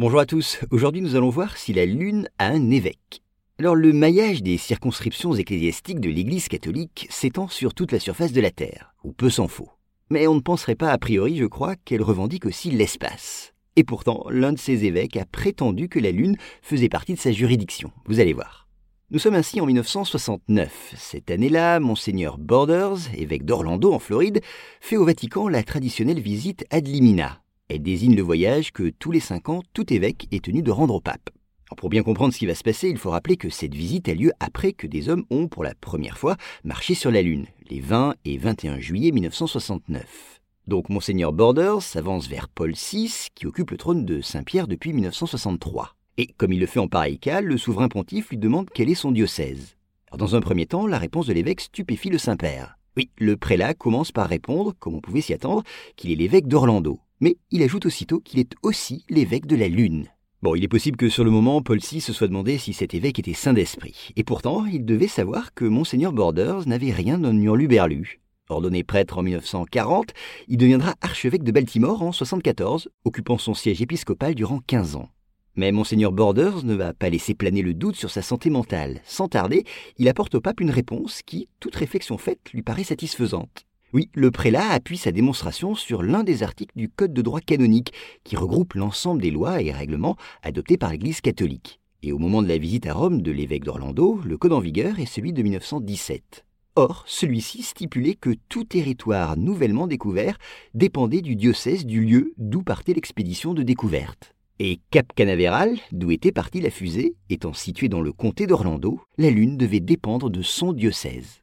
Bonjour à tous, aujourd'hui nous allons voir si la Lune a un évêque. Alors le maillage des circonscriptions ecclésiastiques de l'Église catholique s'étend sur toute la surface de la Terre, ou peu s'en faut. Mais on ne penserait pas a priori, je crois, qu'elle revendique aussi l'espace. Et pourtant, l'un de ses évêques a prétendu que la Lune faisait partie de sa juridiction, vous allez voir. Nous sommes ainsi en 1969. Cette année-là, Monseigneur Borders, évêque d'Orlando en Floride, fait au Vatican la traditionnelle visite ad limina, elle désigne le voyage que tous les cinq ans, tout évêque est tenu de rendre au pape. pour bien comprendre ce qui va se passer, il faut rappeler que cette visite a lieu après que des hommes ont, pour la première fois, marché sur la Lune, les 20 et 21 juillet 1969. Donc Monseigneur Borders s'avance vers Paul VI, qui occupe le trône de Saint-Pierre depuis 1963. Et comme il le fait en pareil cas, le souverain pontife lui demande quel est son diocèse. dans un premier temps, la réponse de l'évêque stupéfie le Saint-Père. Oui, le prélat commence par répondre, comme on pouvait s'y attendre, qu'il est l'évêque d'Orlando mais il ajoute aussitôt qu'il est aussi l'évêque de la Lune. Bon, il est possible que sur le moment, Paul VI se soit demandé si cet évêque était saint d'esprit, et pourtant il devait savoir que Monseigneur Borders n'avait rien d'un hurluberlu. Ordonné prêtre en 1940, il deviendra archevêque de Baltimore en 1974, occupant son siège épiscopal durant 15 ans. Mais Monseigneur Borders ne va pas laisser planer le doute sur sa santé mentale. Sans tarder, il apporte au pape une réponse qui, toute réflexion faite, lui paraît satisfaisante. Oui, le prélat appuie sa démonstration sur l'un des articles du Code de droit canonique, qui regroupe l'ensemble des lois et règlements adoptés par l'Église catholique. Et au moment de la visite à Rome de l'évêque d'Orlando, le code en vigueur est celui de 1917. Or, celui-ci stipulait que tout territoire nouvellement découvert dépendait du diocèse du lieu d'où partait l'expédition de découverte. Et Cap Canaveral, d'où était partie la fusée, étant situé dans le comté d'Orlando, la Lune devait dépendre de son diocèse.